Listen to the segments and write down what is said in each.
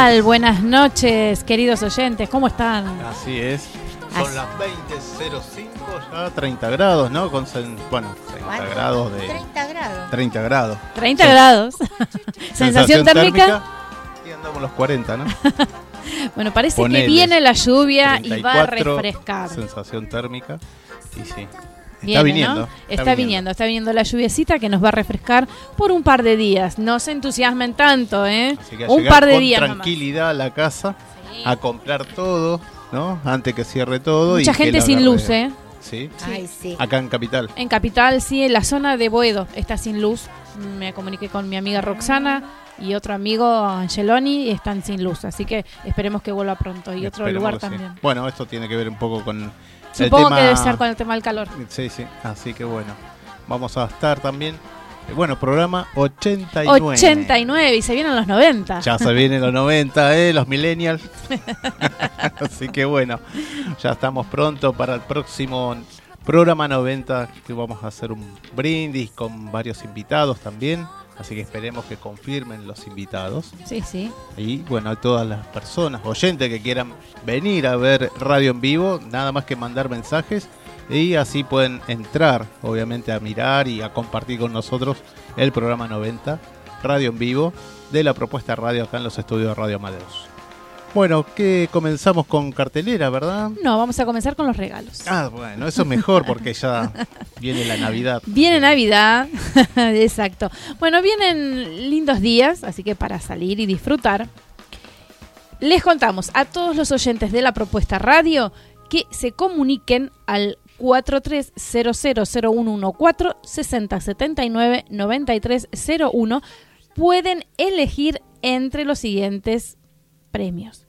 tal? Buenas noches, queridos oyentes, ¿cómo están? Así es. Son las 20.05, ya 30 grados, ¿no? Con, bueno, 30 grados de... 30 grados. 30 grados. 30 grados. Sensación, térmica? Y andamos los 40, ¿no? bueno, parece que viene la lluvia y va a refrescar. Sensación térmica. Y sí, está viniendo. Está, viniendo. está viniendo la lluviecita que nos va a refrescar por un par de días. No se entusiasmen tanto, ¿eh? un par de días. Tranquilidad a la casa, a comprar todo, ¿no? Antes que cierre todo. Mucha gente sin luz, ¿eh? ¿Sí? Acá en Capital. En Capital, sí, en la zona de Boedo está sin luz. Me comuniqué con mi amiga Roxana y otro amigo Angeloni y están sin luz. Así que esperemos que vuelva pronto. Y otro lugar también. Bueno, esto tiene que ver un poco con Supongo que debe ser con el tema del calor. Sí, sí, así que bueno, vamos a estar también. Eh, bueno, programa 89. 89 y se vienen los 90. Ya se vienen los 90, ¿eh? Los millennials. así que bueno, ya estamos pronto para el próximo programa 90 que vamos a hacer un brindis con varios invitados también. Así que esperemos que confirmen los invitados. Sí, sí. Y bueno, a todas las personas, oyentes que quieran venir a ver radio en vivo, nada más que mandar mensajes y así pueden entrar, obviamente, a mirar y a compartir con nosotros el programa 90, radio en vivo, de la propuesta radio acá en los estudios de Radio Amadeus. Bueno, que comenzamos con cartelera, ¿verdad? No, vamos a comenzar con los regalos. Ah, bueno, eso es mejor porque ya viene la Navidad. Viene Navidad, exacto. Bueno, vienen lindos días, así que para salir y disfrutar, les contamos a todos los oyentes de la propuesta radio que se comuniquen al 43000114 6079 9301 pueden elegir entre los siguientes premios.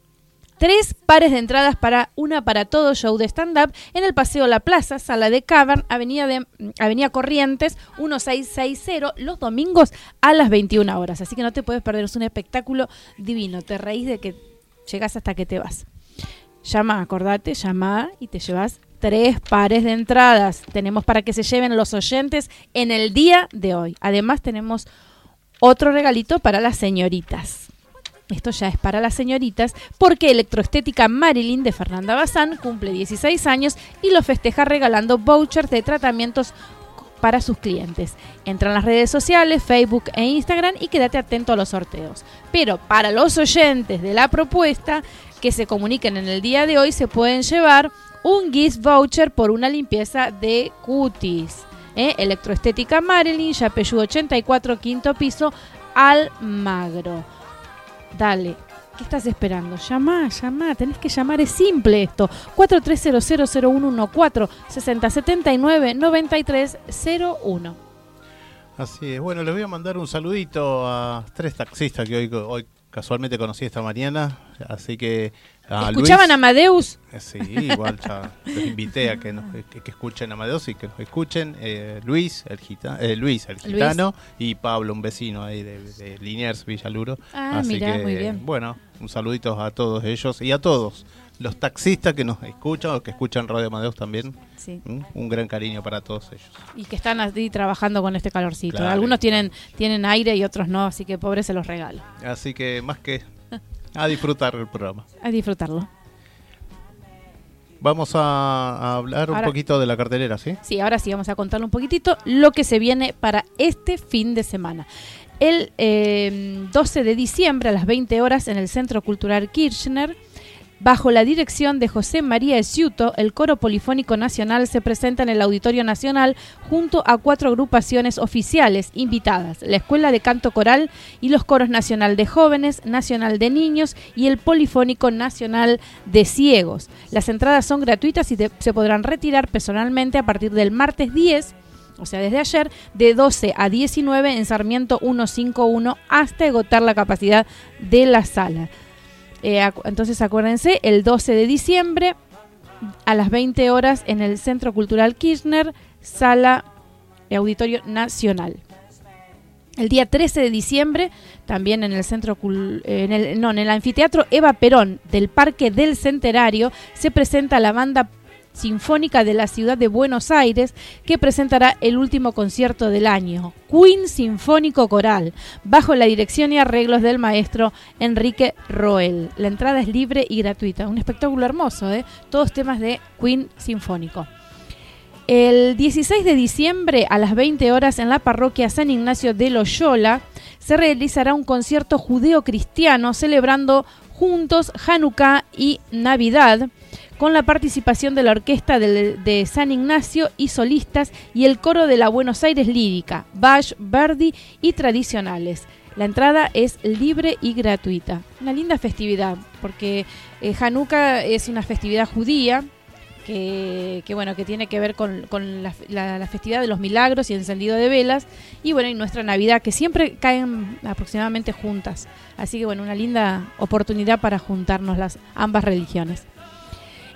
Tres pares de entradas para una para todo show de stand-up en el Paseo La Plaza, Sala de Cavern, Avenida, de, Avenida Corrientes, 1660, los domingos a las 21 horas. Así que no te puedes perder, es un espectáculo divino. Te reís de que llegas hasta que te vas. Llama, acordate, llama y te llevas tres pares de entradas. Tenemos para que se lleven los oyentes en el día de hoy. Además tenemos otro regalito para las señoritas. Esto ya es para las señoritas, porque Electroestética Marilyn de Fernanda Bazán cumple 16 años y lo festeja regalando vouchers de tratamientos para sus clientes. Entra en las redes sociales, Facebook e Instagram y quédate atento a los sorteos. Pero para los oyentes de la propuesta que se comuniquen en el día de hoy se pueden llevar un gift voucher por una limpieza de cutis. ¿eh? Electroestética Marilyn, Yapeyú 84, quinto piso, Almagro. Dale. ¿Qué estás esperando? Llama, llama, tenés que llamar, es simple esto. 43000114 6079 9301. Así es. Bueno, les voy a mandar un saludito a tres taxistas que hoy casualmente conocí esta mañana. Así que ¿Escuchaban a Amadeus? Eh, sí, igual ya los invité a que, nos, que, escuchen Amadeus y que nos escuchen. Eh, Luis, el gita, eh, Luis, el gitano, y Pablo, un vecino ahí de, Liniers, Villaluro. Ah, Así que, muy bien. Bueno, un saludito a todos ellos y a todos los taxistas que nos escuchan o que escuchan Radio Amadeus también. Sí. ¿Mm? Un gran cariño para todos ellos. Y que están así trabajando con este calorcito. Claro, Algunos claro. tienen, tienen aire y otros no, así que pobre se los regalo. Así que más que a disfrutar el programa. A disfrutarlo. Vamos a, hablar un poquito de la cartelera, ¿sí? Sí, ahora sí vamos a contarle un poquitito lo que se viene para este fin de semana. El eh, 12 de diciembre a las 20 horas en el Centro Cultural Kirchner, bajo la dirección de José María Esciuto, el Coro Polifónico Nacional se presenta en el Auditorio Nacional junto a cuatro agrupaciones oficiales invitadas, la Escuela de Canto Coral y los Coros Nacional de Jóvenes, Nacional de Niños y el Polifónico Nacional de Ciegos. Las entradas son gratuitas y se podrán retirar personalmente a partir del martes 10 o sea, desde ayer, de 12 a 19 en Sarmiento 151 hasta agotar la capacidad de la sala. Eh, entonces acuérdense, el 12 de diciembre a las 20 horas en el Centro Cultural Kirchner, sala Auditorio Nacional. El día 13 de diciembre, también en el centro eh, en el, no, en el anfiteatro Eva Perón del Parque del Centenario, se presenta la banda sinfónica de la ciudad de Buenos Aires que presentará el último concierto del año, Queen Sinfónico Coral, bajo la dirección y arreglos del maestro Enrique Roel. La entrada es libre y gratuita, un espectáculo hermoso, ¿eh? todos temas de Queen Sinfónico. El 16 de diciembre a las 20 horas en la parroquia San Ignacio de Loyola se realizará un concierto judeo-cristiano celebrando juntos Hanukkah y Navidad con la participación de la orquesta de, San Ignacio y solistas y el coro de la Buenos Aires Lírica, Bach, Verdi y tradicionales. La entrada es libre y gratuita. Una linda festividad, porque eh, Hanukkah es una festividad judía que, bueno que tiene que ver con, la, festividad de los milagros y encendido de velas y bueno y nuestra Navidad que siempre caen aproximadamente juntas así que bueno una linda oportunidad para juntarnos las ambas religiones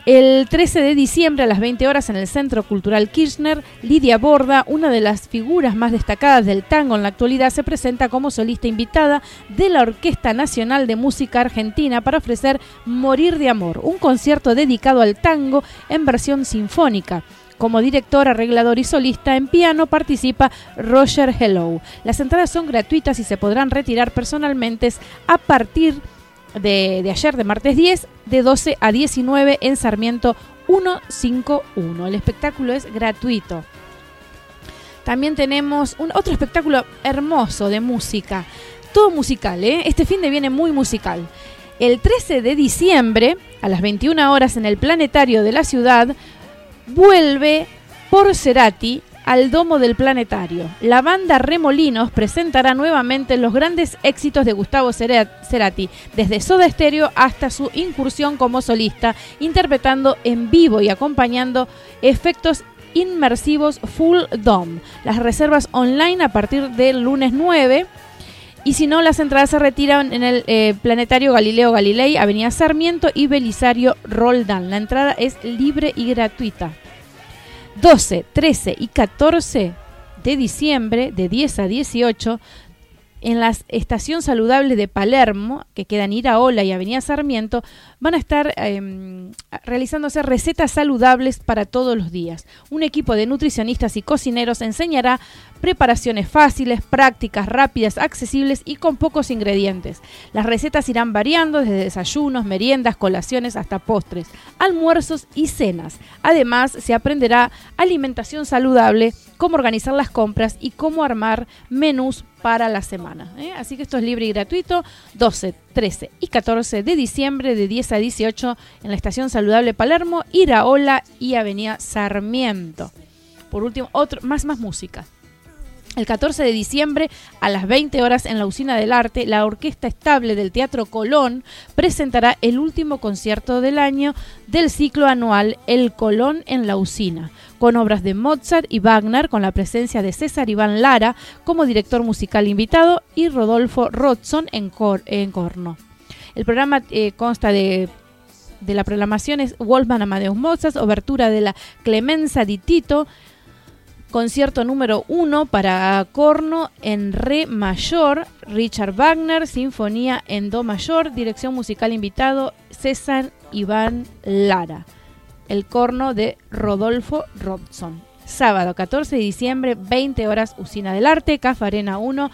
el 13 de diciembre a las 20 horas en el Centro Cultural Kirchner, Lidia Borda, una de las figuras más destacadas del tango en la actualidad, se presenta como solista invitada de la Orquesta Nacional de Música Argentina para ofrecer Morir de Amor, un concierto dedicado al tango en versión sinfónica. Como director, arreglador y solista en piano participa Roger Hello. Las entradas son gratuitas y se podrán retirar personalmente a partir de, de ayer, de martes 10, de 12 a 19 en Sarmiento 151. El espectáculo es gratuito. También tenemos un otro espectáculo hermoso de música. Todo musical, ¿eh? Este fin de viene muy musical. El 13 de diciembre, a las 21 horas en el planetario de la ciudad, vuelve por Cerati al domo del planetario. La banda Remolinos presentará nuevamente los grandes éxitos de Gustavo Cera- Cerati, desde Soda Stereo hasta su incursión como solista, interpretando en vivo y acompañando efectos inmersivos Full Dome. Las reservas online a partir del lunes 9. Y si no, las entradas se retiran en el eh, Planetario Galileo Galilei, Avenida Sarmiento y Belisario Roldán. La entrada es libre y gratuita. 12, 13 y 14 de diciembre, de 10 a 18, en la Estación Saludable de Palermo, que queda en Iraola y Avenida Sarmiento, van a estar eh, realizándose recetas saludables para todos los días. Un equipo de nutricionistas y cocineros enseñará preparaciones fáciles, prácticas, rápidas, accesibles y con pocos ingredientes. Las recetas irán variando desde desayunos, meriendas, colaciones hasta postres, almuerzos y cenas. Además, se aprenderá alimentación saludable, cómo organizar las compras y cómo armar menús para la semana. ¿eh? Así que esto es libre y gratuito. 12, 13 y 14 de diciembre de 10 a 18 en la Estación Saludable Palermo, Iraola y Avenida Sarmiento. Por último, otro, más, más música. El 14 de diciembre a las 20 horas en la Usina del Arte, la Orquesta Estable del Teatro Colón presentará el último concierto del año del ciclo anual El Colón en la Usina, con obras de Mozart y Wagner, con la presencia de César Iván Lara como director musical invitado y Rodolfo Rodson en, cor- en corno. El programa eh, consta de la programación es Wolfgang Amadeus Mozart, obertura de la Clemenza di Tito, concierto número uno para corno en re mayor, Richard Wagner, sinfonía en do mayor, dirección musical invitado César Iván Lara. El corno de Rodolfo Robson. Sábado 14 de diciembre, 20 horas, Usina del Arte, Cafa Arena 1,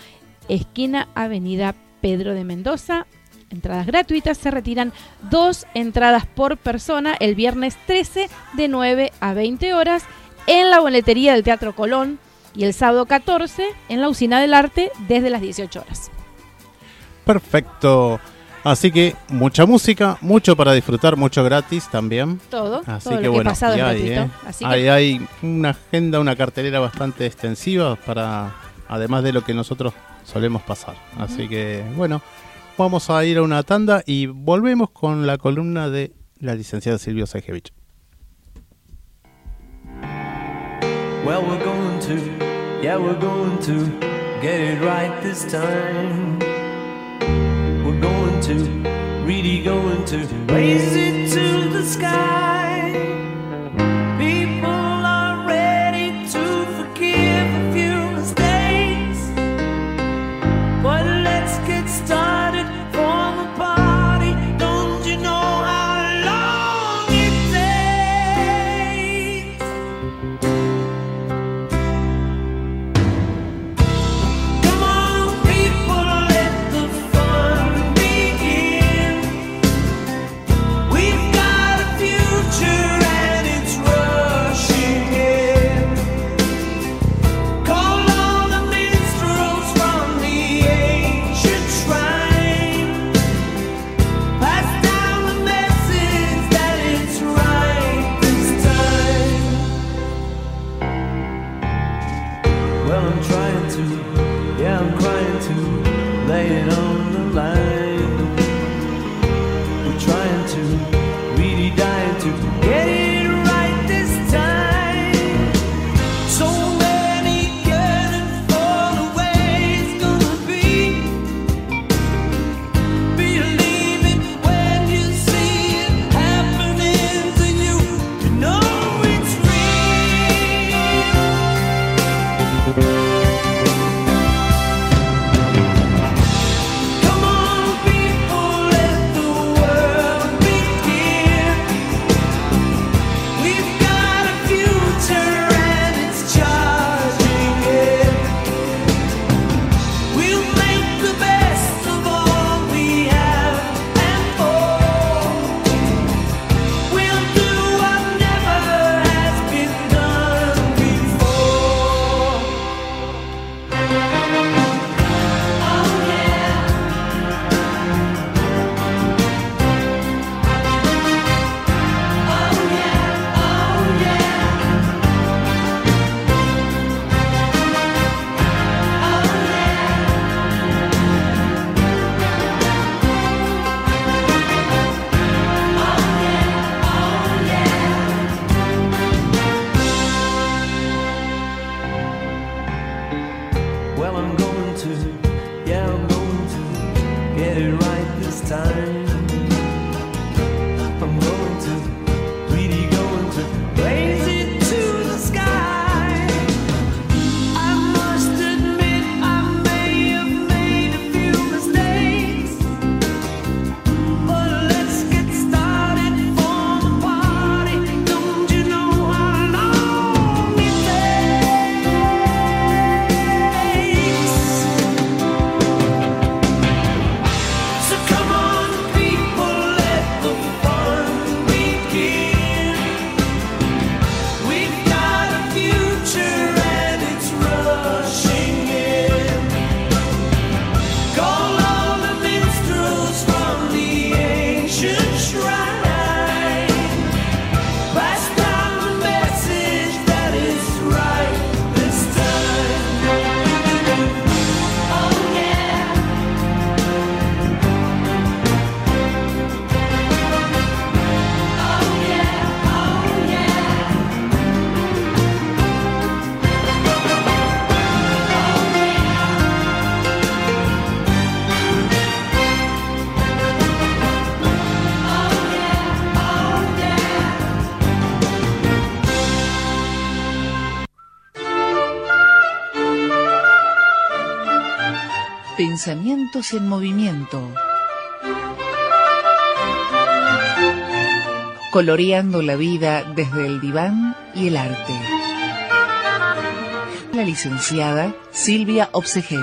esquina Avenida Pedro de Mendoza. Entradas gratuitas, se retiran dos entradas por persona el viernes 13 de 9 a 20 horas en la boletería del Teatro Colón y el sábado 14 en la Usina del Arte desde las 18 horas. Perfecto. Así que mucha música, mucho para disfrutar, mucho gratis también. Todo, Así todo que lo que bueno, he pasado hay. ¿eh? Así que hay una agenda, una cartelera bastante extensiva para, además de lo que nosotros solemos pasar. Así que bueno, vamos a ir a una tanda y volvemos con la columna de la licenciada Silvia Sejevich. Well, we're going to, yeah, we're going to get it right this time. We're going to, really going to raise it to the sky. Pensamientos en movimiento. coloreando la vida desde el diván y el arte. La licenciada Silvia Obsejevich.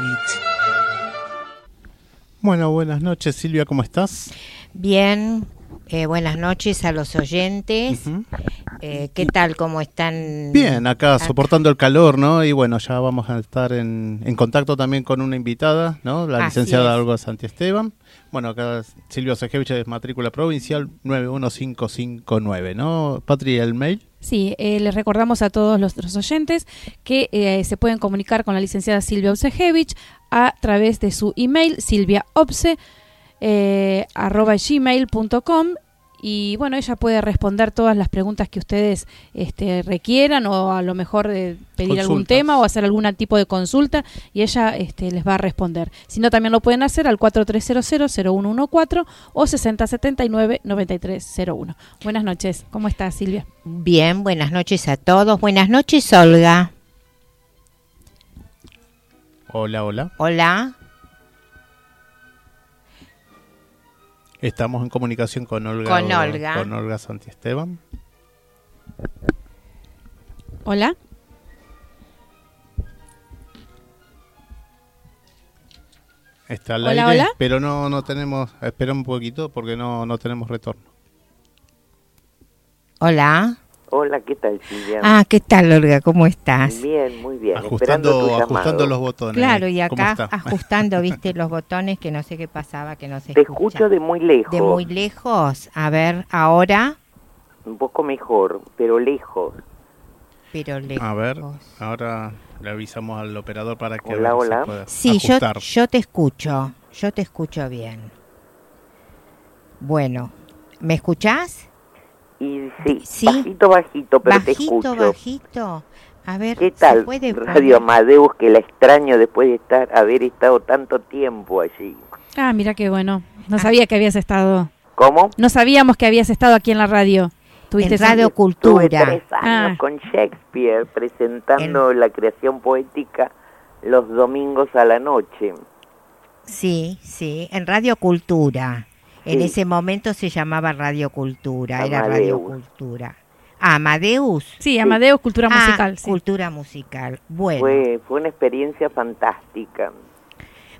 Bueno, buenas noches Silvia, ¿cómo estás? Bien, eh, buenas noches a los oyentes. Eh, ¿Qué tal? ¿Cómo están? Bien, acá soportando el calor, ¿no? Y bueno, ya vamos a estar en, en contacto también con una invitada, ¿no? La Así licenciada es. Olga Santiesteban. Bueno, acá Silvia Osejevich es matrícula provincial 91559, ¿no? Patri, el mail. Sí, eh, les recordamos a todos los, los oyentes que eh, se pueden comunicar con la licenciada Silvia Obsejevich a través de su email silviaobse eh, y bueno, ella puede responder todas las preguntas que ustedes este, requieran o a lo mejor eh, pedir algún tema o hacer algún tipo de consulta y ella este, les va a responder. Si no, también lo pueden hacer al 4300-0114 o 6079-9301. Buenas noches, ¿cómo estás Silvia? Bien, buenas noches a todos. Buenas noches, Olga. Hola, hola. Hola. Estamos en comunicación con Olga. Con Olga. Con Olga Santiesteban. Hola. Está al Hola, aire, hola. pero no, no tenemos, espera un poquito porque no, no tenemos retorno. Hola. Hola, ¿qué tal, Silvia? Ah, ¿qué tal, Olga? ¿Cómo estás? Bien, muy bien. Ajustando, ajustando los botones. Claro, y ¿Cómo acá ajustando, viste, los botones que no sé qué pasaba, que no se Te escucha. escucho de muy lejos. De muy lejos. A ver, ahora, Un poco mejor, pero lejos. pero lejos. A ver, ahora le avisamos al operador para que Hola, hola. Sí, yo, yo te escucho. Yo te escucho bien. Bueno, ¿me escuchás? Y sí, Sí. bajito, bajito, pero te bajito, escucho. bajito. A ver, ¿Qué ¿se tal, puede Radio poner? Amadeus, que la extraño después de estar haber estado tanto tiempo allí? Ah, mira qué bueno. No Ah. sabía que habías estado. ¿Cómo? No sabíamos que habías estado aquí en la radio. Tuviste En Radio Cultura. Tres años Ah. con Shakespeare presentando la creación poética los domingos a la noche. Sí, sí, en Radio Cultura. En Sí. ese momento se llamaba Radio Cultura, era. Radio Cultura. Ah, Amadeus. Sí, Amadeus Cultura Ah, Musical. sí. Cultura musical. Bueno, Fue, fue una experiencia fantástica.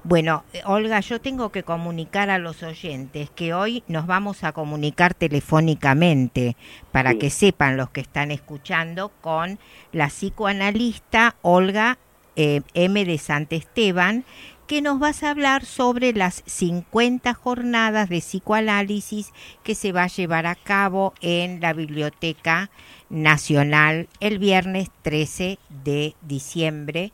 bueno, Olga, yo tengo que comunicar a los oyentes que hoy nos vamos a comunicar telefónicamente para Sí. que sepan los que están escuchando con la psicoanalista Olga eh, M. de Santesteban, que nos vas a hablar sobre las 50 jornadas de psicoanálisis que se va a llevar a cabo en la Biblioteca Nacional el viernes 13 de diciembre.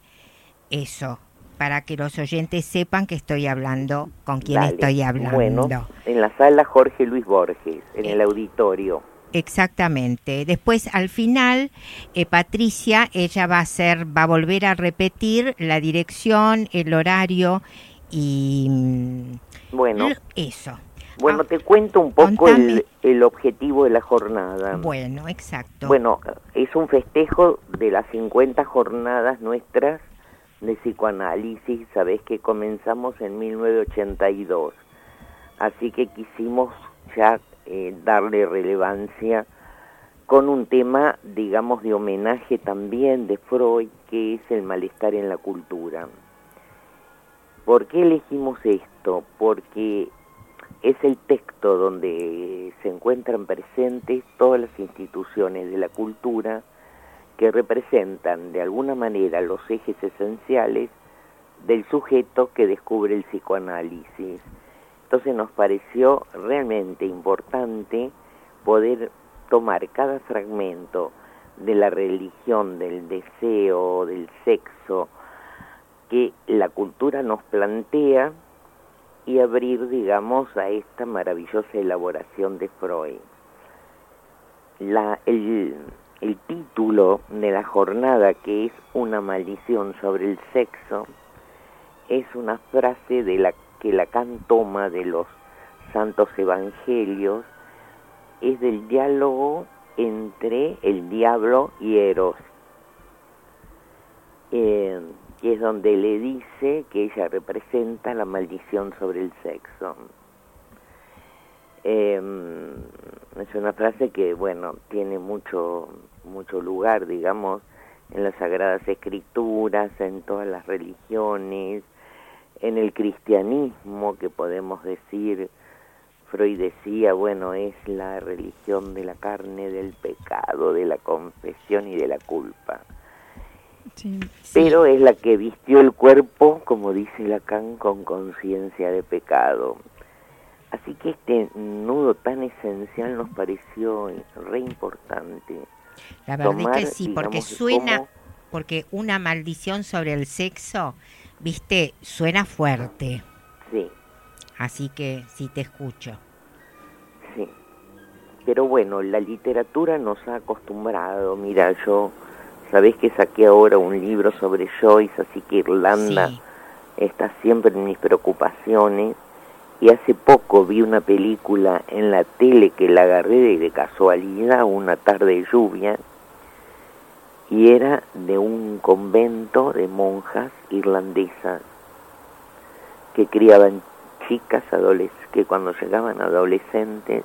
Eso, para que los oyentes sepan que estoy hablando con quién Dale. estoy hablando. Bueno, en la sala Jorge Luis Borges, en Eh. el auditorio. Exactamente. Después, al final, eh, Patricia, ella va a hacer, va a volver a repetir la dirección, el horario y mm, Bueno, eso. bueno, Ah, te cuento un poco el, el objetivo de la jornada. Bueno, exacto. Bueno, es un festejo de las 50 jornadas nuestras de psicoanálisis, sabés que comenzamos en 1982, así que quisimos ya eh, darle relevancia con un tema, digamos, de homenaje también de Freud, que es el malestar en la cultura. ¿Por qué elegimos esto? Porque es el texto donde se encuentran presentes todas las instituciones de la cultura que representan de alguna manera los ejes esenciales del sujeto que descubre el psicoanálisis. Entonces nos pareció realmente importante poder tomar cada fragmento de la religión, del deseo, del sexo, que la cultura nos plantea y abrir, digamos, a esta maravillosa elaboración de Freud. El, el título de la jornada, que es Una maldición sobre el sexo, es una frase de la que Lacan toma de los santos evangelios, es del diálogo entre el diablo y Eros, eh, que es donde le dice que ella representa la maldición sobre el sexo. Eh, es una frase que, bueno, tiene mucho, mucho lugar, digamos, en las Sagradas Escrituras, en todas las religiones, en el cristianismo, que podemos decir, Freud decía, bueno, es la religión de la carne, del pecado, de la confesión y de la culpa. Sí. Pero es la que vistió el cuerpo, como dice Lacan, con conciencia de pecado. Así que este nudo tan esencial nos pareció re importante. La verdad tomar, es que sí, porque digamos, suena, como- porque una maldición sobre el sexo, viste, suena fuerte. Sí, Así que sí te escucho. sí. Pero bueno, la literatura nos ha acostumbrado. Mira, yo, sabés que saqué ahora un libro sobre Joyce, así que Irlanda Sí. está siempre en mis preocupaciones. Y hace poco vi una película en la tele que la agarré de, de casualidad, una tarde de lluvia, y era de un convento de monjas irlandesas que criaban chicas que cuando llegaban adolescentes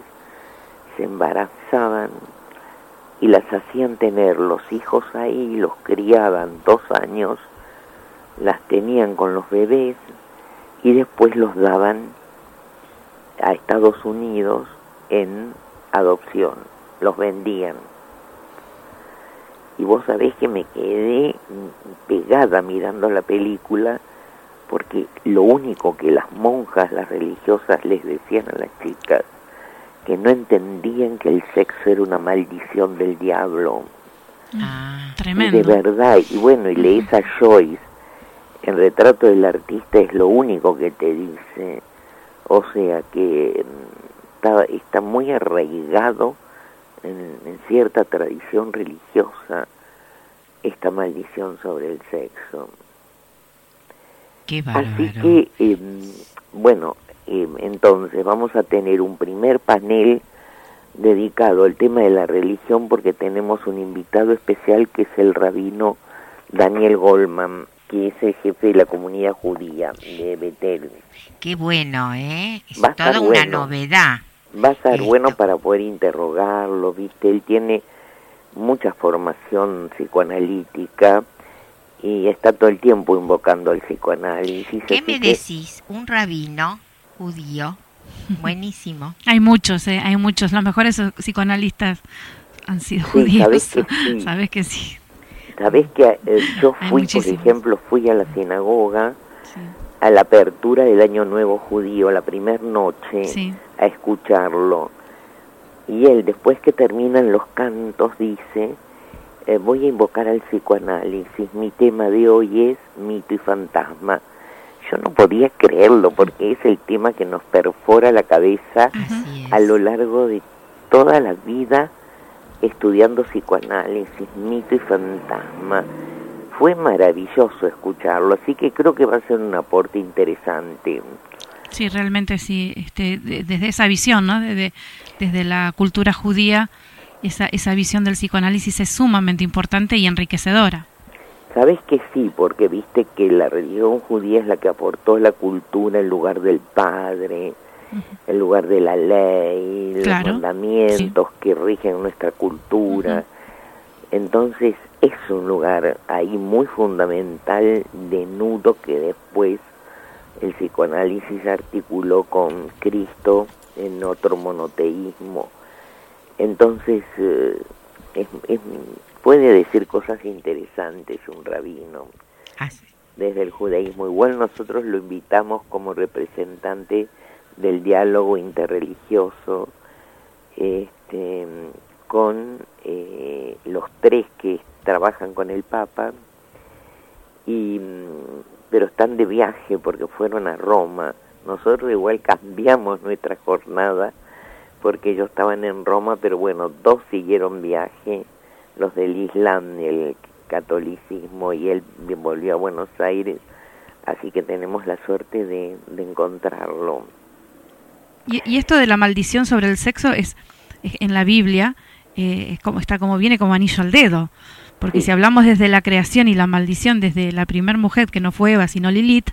se embarazaban y las hacían tener los hijos ahí, los criaban dos años, las tenían con los bebés y después los daban a Estados Unidos en adopción, los vendían. Y vos sabés que me quedé mm, pegada mirando la película porque lo único que las monjas, las religiosas les decían a las chicas, que no entendían que el sexo era una maldición del diablo. Ah, Y Tremendo. de verdad, y bueno, y lees a Joyce, el retrato del artista es lo único que te dice, o sea que mm, está, está muy arraigado en, en cierta tradición religiosa esta maldición sobre el sexo. qué Así que, eh, bueno, eh, entonces vamos a tener un primer panel dedicado al tema de la religión porque tenemos un invitado especial que es el rabino Daniel Goldman, que es el jefe de la comunidad judía de Betel. Qué bueno, ¿eh? Es Va toda una novedad. Va a estar bueno para poder interrogarlo, ¿viste? Él tiene mucha formación psicoanalítica y está todo el tiempo invocando al psicoanálisis. ¿Qué me que- decís? Un rabino judío, buenísimo. Hay muchos, eh, hay muchos. Los mejores psicoanalistas han sido Sí, judíos. sabés que sí. Sabés que sí. Sabés que eh, yo fui, por ejemplo, fui a la sinagoga Sí. a la apertura del Año Nuevo Judío, la primera noche, Sí. A escucharlo. Y él, después que terminan los cantos, dice, eh, voy a invocar al psicoanálisis, mi tema de hoy es mito y fantasma. Yo no podía creerlo porque es el tema que nos perfora la cabeza a lo largo de toda la vida estudiando psicoanálisis, mito y fantasma. Fue maravilloso escucharlo, así que creo que va a ser un aporte interesante. Sí, realmente sí. Este, de- desde esa visión, ¿no? Desde, desde la cultura judía, esa, esa visión del psicoanálisis es sumamente importante y enriquecedora. Sabes que sí, porque viste que la religión judía es la que aportó la cultura en lugar del padre, en lugar de la ley, Claro, los mandamientos que rigen nuestra cultura. Entonces es un lugar ahí muy fundamental de nudo que después el psicoanálisis articuló con Cristo en otro monoteísmo. Entonces eh, es- es- puede decir cosas interesantes un rabino Así. desde el judaísmo. Igual nosotros lo invitamos como representante del diálogo interreligioso este, con eh, los tres que trabajan con el Papa, y, mm, pero están de viaje porque fueron a Roma. Nosotros igual cambiamos nuestra jornada porque ellos estaban en Roma, pero bueno, dos siguieron viaje, los del Islam y el catolicismo, y él volvió a Buenos Aires, así que tenemos la suerte de, de encontrarlo. Y, y esto de la maldición sobre el sexo es, es- en la Biblia eh, es como está como viene como anillo al dedo, porque Sí. si hablamos desde la creación y la maldición desde la primer mujer que no fue Eva sino Lilith,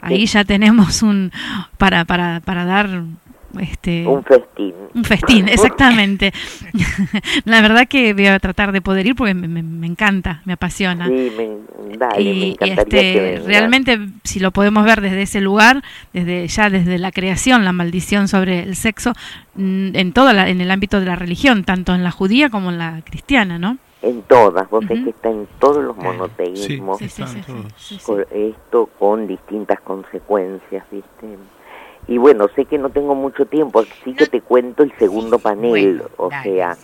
ahí Sí. ya tenemos un para para para dar este Un festín. un festín, exactamente. La verdad que voy a tratar de poder ir porque me, me- me encanta, me apasiona. Sí, me, y este, realmente si lo podemos ver desde ese lugar desde ya desde la creación la maldición sobre el sexo mm, en toda la- en el ámbito de la religión tanto en la judía como en la cristiana no En todas, vos sabés Ujú. que está en todos los monoteísmos. sí, sí, sí, con esto con distintas consecuencias, ¿viste? Y bueno, sé que no tengo mucho tiempo, así que te cuento el segundo Sí, panel, bueno, o dale, sea,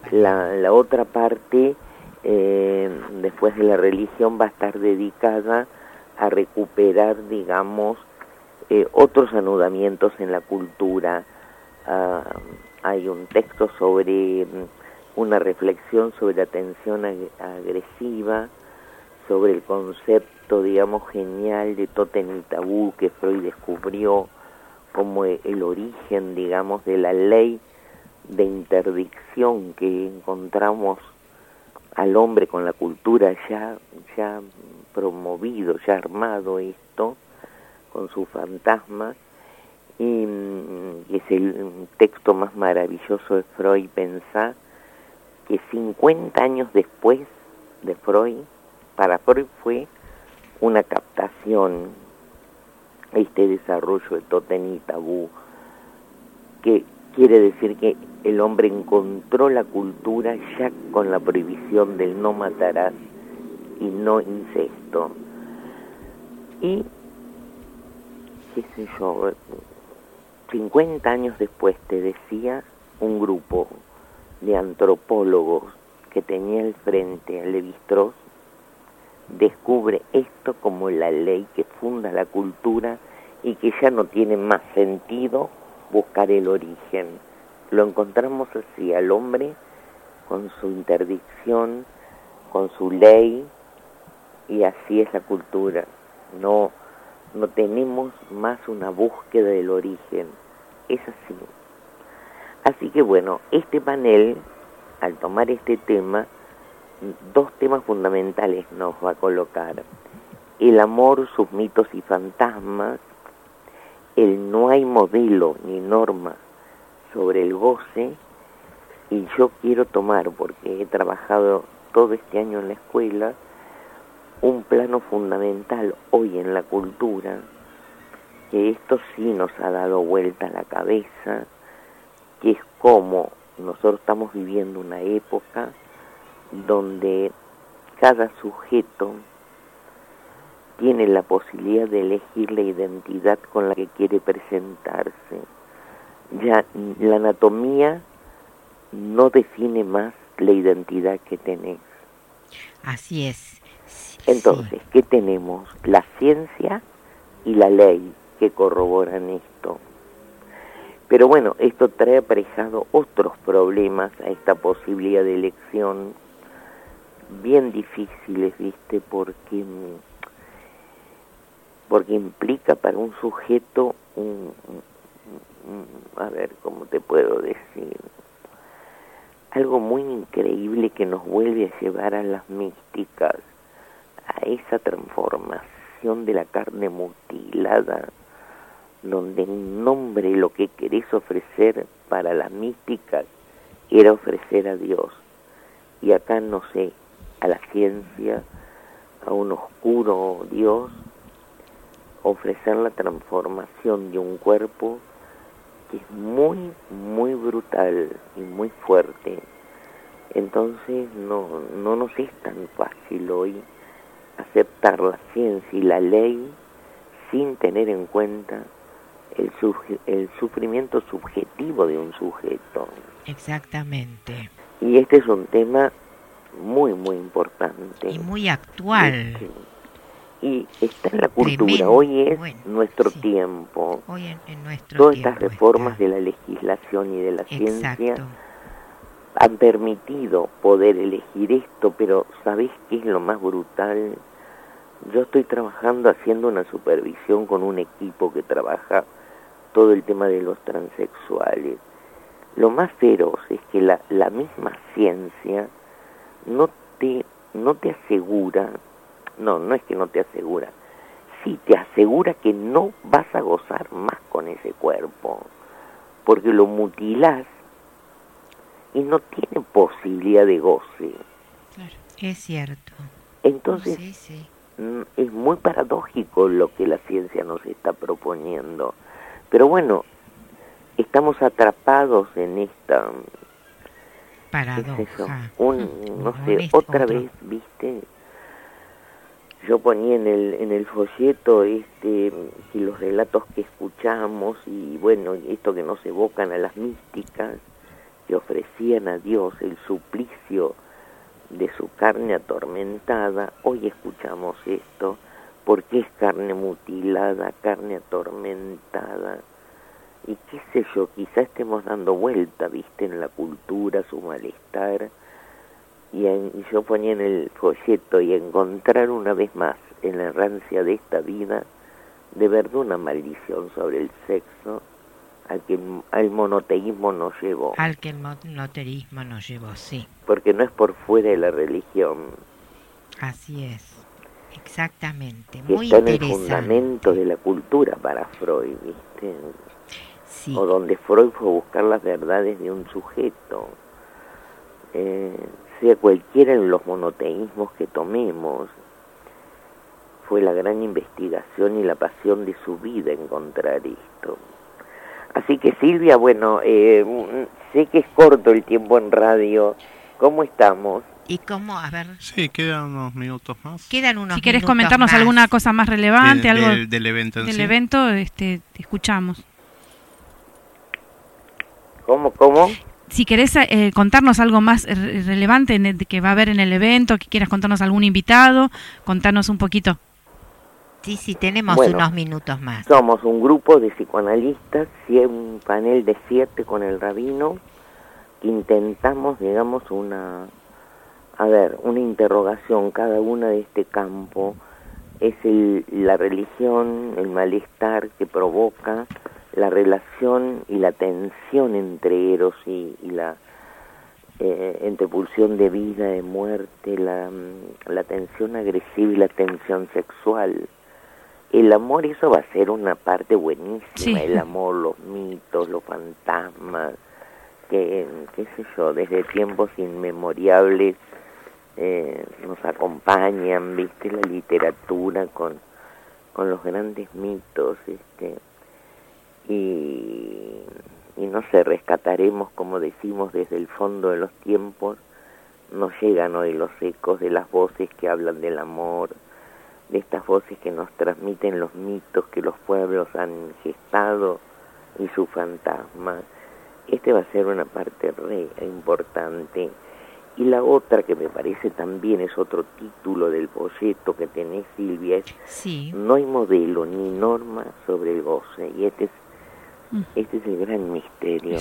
panel. la, la otra parte, eh, después de la religión, va a estar dedicada a recuperar, digamos, eh, otros anudamientos en la cultura. Ah, hay un texto sobre una reflexión sobre atención ag- agresiva, sobre el concepto, digamos, genial de tótem y tabú que Freud descubrió como e- el origen, digamos, de la ley de interdicción que encontramos al hombre con la cultura ya, ya promovido, ya armado esto, con sus fantasmas, y mm, es el texto más maravilloso de Freud pensar que 50 años después de Freud, para Freud fue una captación este desarrollo de Totem y Tabú, que quiere decir que el hombre encontró la cultura ya con la prohibición del no matarás y no incesto. Y, qué sé yo, 50 años después, te decía, un grupo de antropólogos que tenía al frente a Levi-Strauss descubre esto como la ley que funda la cultura y que ya no tiene más sentido buscar el origen. Lo encontramos así al hombre con su interdicción, con su ley y así es la cultura. No no tenemos más una búsqueda del origen. Es así. Así que bueno, este panel, al tomar este tema, dos temas fundamentales nos va a colocar. El amor, sus mitos y fantasmas, el no hay modelo ni norma sobre el goce, y yo quiero tomar, porque he trabajado todo este año en la escuela, un plano fundamental hoy en la cultura, que esto sí nos ha dado vuelta a la cabeza, que es como nosotros estamos viviendo una época donde cada sujeto tiene la posibilidad de elegir la identidad con la que quiere presentarse. Ya la anatomía no define más la identidad que tenés. Así es. Sí, Entonces, ¿qué tenemos? La ciencia y la ley que corroboran esto. Pero bueno, esto trae aparejado otros problemas a esta posibilidad de elección bien difíciles, ¿viste? Porque, mm, porque implica para un sujeto un, a ver, ¿cómo te puedo decir? Algo muy increíble que nos vuelve a llevar a las místicas, a esa transformación de la carne mutilada, donde en nombre lo que querés ofrecer para las místicas era ofrecer a Dios. Y acá, no sé, a la ciencia, a un oscuro Dios, ofrecer la transformación de un cuerpo que es muy, muy brutal y muy fuerte. Entonces no, no nos es tan fácil hoy aceptar la ciencia y la ley sin tener en cuenta el, suje- el sufrimiento subjetivo de un sujeto. Exactamente. Y este es un tema muy, muy importante. Y muy actual. Y está en la cultura, Tremendo. hoy es Bueno, nuestro sí. tiempo. Hoy en, en nuestro Todas tiempo estas reformas está. de la legislación y de la ciencia han permitido poder elegir esto, pero ¿sabés qué es lo más brutal? Yo estoy trabajando haciendo una supervisión con un equipo que trabaja todo el tema de los transexuales. Lo más feroz es que la, la misma ciencia no te, no te asegura, no, no es que no te asegura, sí te asegura que no vas a gozar más con ese cuerpo. porque lo mutilás y no tiene posibilidad de goce. Es cierto. Entonces, Sí, sí. mm, es muy paradójico lo que la ciencia nos está proponiendo. Pero bueno, estamos atrapados en esta, yo, Paradoja. un, Mm, no sé, otra vez, viste, yo ponía en el, en el folleto este, que los relatos que escuchamos y bueno, esto que nos evocan a las místicas, que ofrecían a Dios el suplicio de su carne atormentada, hoy escuchamos esto, porque es carne mutilada, carne atormentada, y qué sé yo, quizá estemos dando vuelta, viste, en la cultura, su malestar, y, en- y yo ponía en el folleto y encontrar una vez más en la errancia de esta vida, de verdad una maldición sobre el sexo al que el- al monoteísmo nos llevó, Al que el monoterismo nos llevó, sí. porque no es por fuera de la religión, Así es. Exactamente. Muy está en el interesante. fundamento de la cultura para Freud, ¿viste? Sí. O donde Freud fue a buscar las verdades de un sujeto. Eh, sea cualquiera de los monoteísmos que tomemos, fue la gran investigación y la pasión de su vida encontrar esto. Así que Silvia, bueno, eh, sé que es corto el tiempo en radio. ¿Cómo estamos? ¿Y cómo? A ver, Sí, quedan unos minutos más. quedan unos Si querés minutos comentarnos más. alguna cosa más relevante, De- algo del- del evento en del sí. evento, este, te escuchamos. ¿Cómo, cómo? Si querés eh, contarnos algo más re- relevante en el- que va a haber en el evento, que quieras contarnos algún invitado, contarnos un poquito. Sí, sí, tenemos Bueno. unos minutos más. Somos un grupo de psicoanalistas, un panel de siete con el rabino, que intentamos, digamos, una, a ver, una interrogación cada una de este campo. Es el, la religión, el malestar que provoca la relación y la tensión entre Eros y, y la eh, entre pulsión de vida, de muerte, la, mm, la tensión agresiva y la tensión sexual el amor eso va a ser una parte buenísima Sí. el amor los mitos los fantasmas que qué sé yo desde tiempos inmemoriales eh, nos acompañan viste la literatura con con los grandes mitos este y y no sé rescataremos como decimos desde el fondo de los tiempos nos llegan hoy los ecos de las voces que hablan del amor de estas voces que nos transmiten los mitos que los pueblos han gestado y sus fantasmas. Este va a ser una parte re importante. Y la otra que me parece también es otro título del folleto que tenés, Silvia, es Sí, No hay modelo ni norma sobre el goce. Y este es, Mm. este es el gran misterio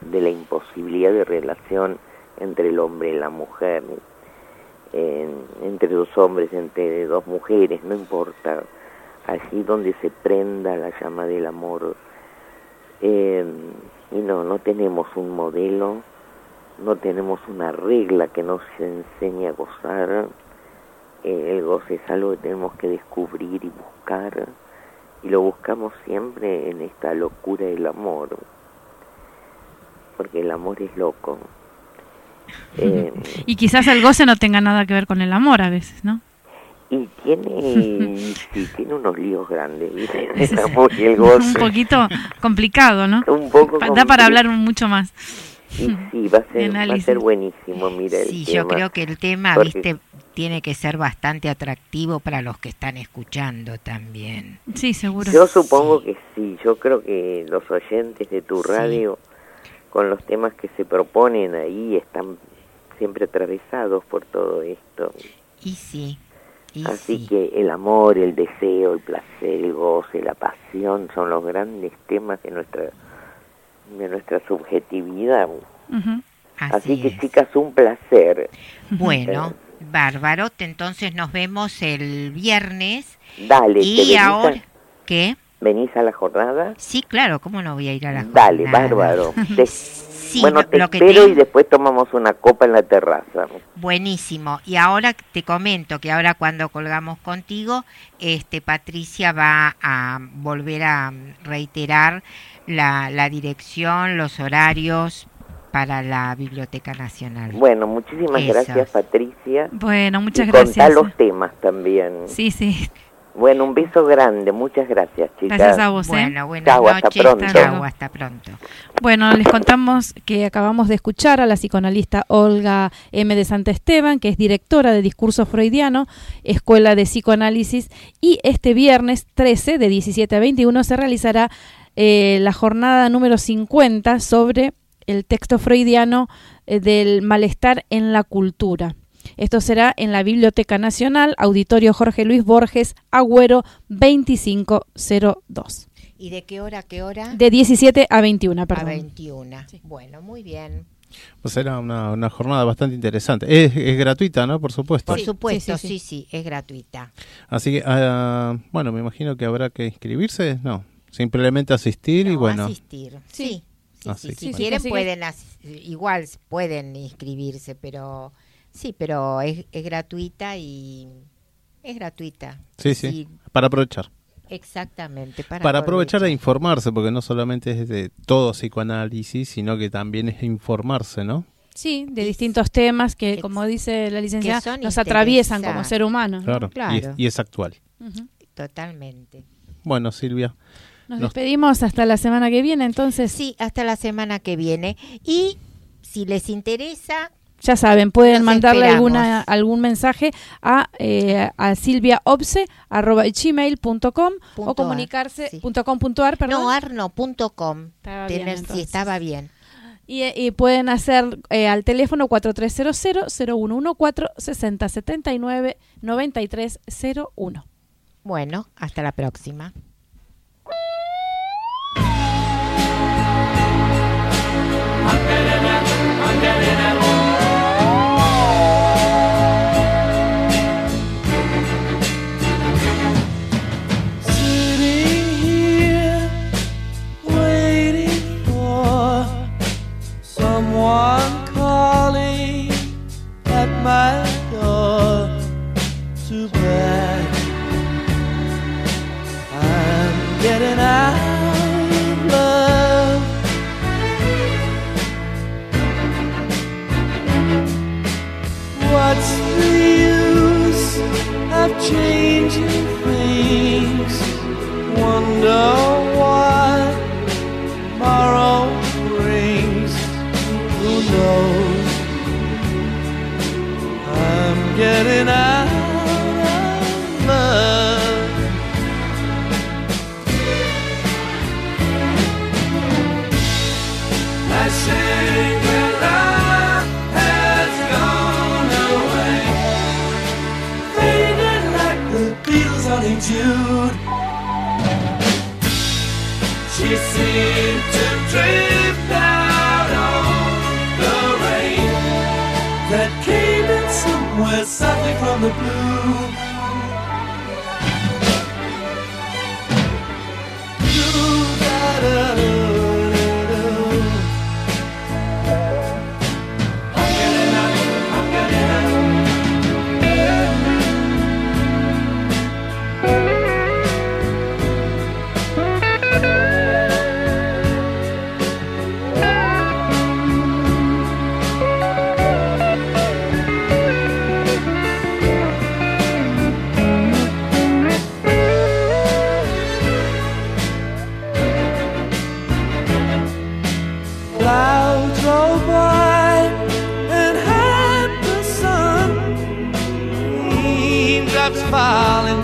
de la imposibilidad de relación entre el hombre y la mujer en- entre dos hombres, entre dos mujeres, no importa, allí donde se prenda la llama del amor. Eh, y no, no tenemos un modelo, no tenemos una regla que nos enseñe a gozar. Eh, el goce es algo que tenemos que descubrir y buscar, y lo buscamos siempre en esta locura del amor, porque el amor es loco. Eh, Y quizás el goce no tenga nada que ver con el amor a veces, ¿no? Y tiene, sí, tiene unos líos grandes, ¿viste? El amor y el goce. Un poquito complicado, ¿no? Un poco Pa- Da para hablar mucho más. Y sí, va a ser, va a ser buenísimo, mira el sí, yo tema. creo que el tema, Porque- viste, tiene que ser bastante atractivo para los que están escuchando también. Sí, seguro. Yo supongo que sí, yo creo que los oyentes de tu radio, con los temas que se proponen ahí, están siempre atravesados por todo esto. Y sí, y Así sí. que el amor, el deseo, el placer, el goce, la pasión son los grandes temas de nuestra de nuestra subjetividad. Así, Así, que es. chicas, un placer. Bueno, bárbaro. Entonces nos vemos el viernes. Dale, ¿te Y ahora, ¿qué? ¿Venís a la jornada? Sí, claro, ¿cómo no voy a ir a la Dale, jornada? bárbaro. Te- Sí, bueno, lo- te lo que espero te- y después tomamos una copa en la terraza. Buenísimo. Y ahora te comento que ahora cuando colgamos contigo, este Patricia va a volver a reiterar la, la dirección, los horarios para la Biblioteca Nacional. Bueno, muchísimas Eso. gracias, Patricia. Bueno, muchas y contá gracias. los temas también. Sí, sí. Bueno, un beso grande. Muchas gracias, chicas. Gracias a vos, ¿eh? Bueno, buenas Chau, hasta noches. pronto. Chau, hasta pronto. Bueno, les contamos que acabamos de escuchar a la psicoanalista Olga M. de Santa Esteban, que es directora de Discurso Freudiano, Escuela de Psicoanálisis, y este viernes 13, de 17 a 21, se realizará eh, la jornada número 50 sobre el texto freudiano eh, del malestar en la cultura. Esto será en la Biblioteca Nacional, Auditorio Jorge Luis Borges, Agüero 2502. ¿Y de qué hora a qué hora? De 17 a 21, a perdón. 21. Bueno, muy bien. Pues era una, una jornada bastante interesante. Es, es gratuita, ¿no? Por supuesto. Por supuesto, sí, sí sí. sí, es gratuita. Así que, ah, bueno, me imagino que habrá que inscribirse. No, simplemente asistir y No, bueno. asistir. Sí. Sí. sí, Ah, sí. sí, Si bueno. quieren pueden igual pueden inscribirse, pero sí, pero es, es gratuita y es gratuita. Sí, sí, para aprovechar. exactamente. Para, Para aprovechar e informarse, porque no solamente es de todo psicoanálisis, sino que también es informarse, ¿no? Sí, de distintos temas que, Ex- como dice la licenciada, nos atraviesan como ser humano. ¿no? Claro. Y, es, Claro. y es actual. Totalmente. Bueno, Silvia. Nos Nos- despedimos hasta la semana que viene, entonces Sí, hasta la semana que viene. Y si les interesa, ya saben, pueden mandarle alguna, algún mensaje a, eh, a silviaobse.gmail.com o Punto comunicarse ar, sí. punto com punto ar, perdón. no arno.com. Estaba bien, Tener- si entonces. estaba bien. Y, y pueden hacer eh, al teléfono 4300-0114 6079 9301. Bueno, hasta la próxima. Someone falling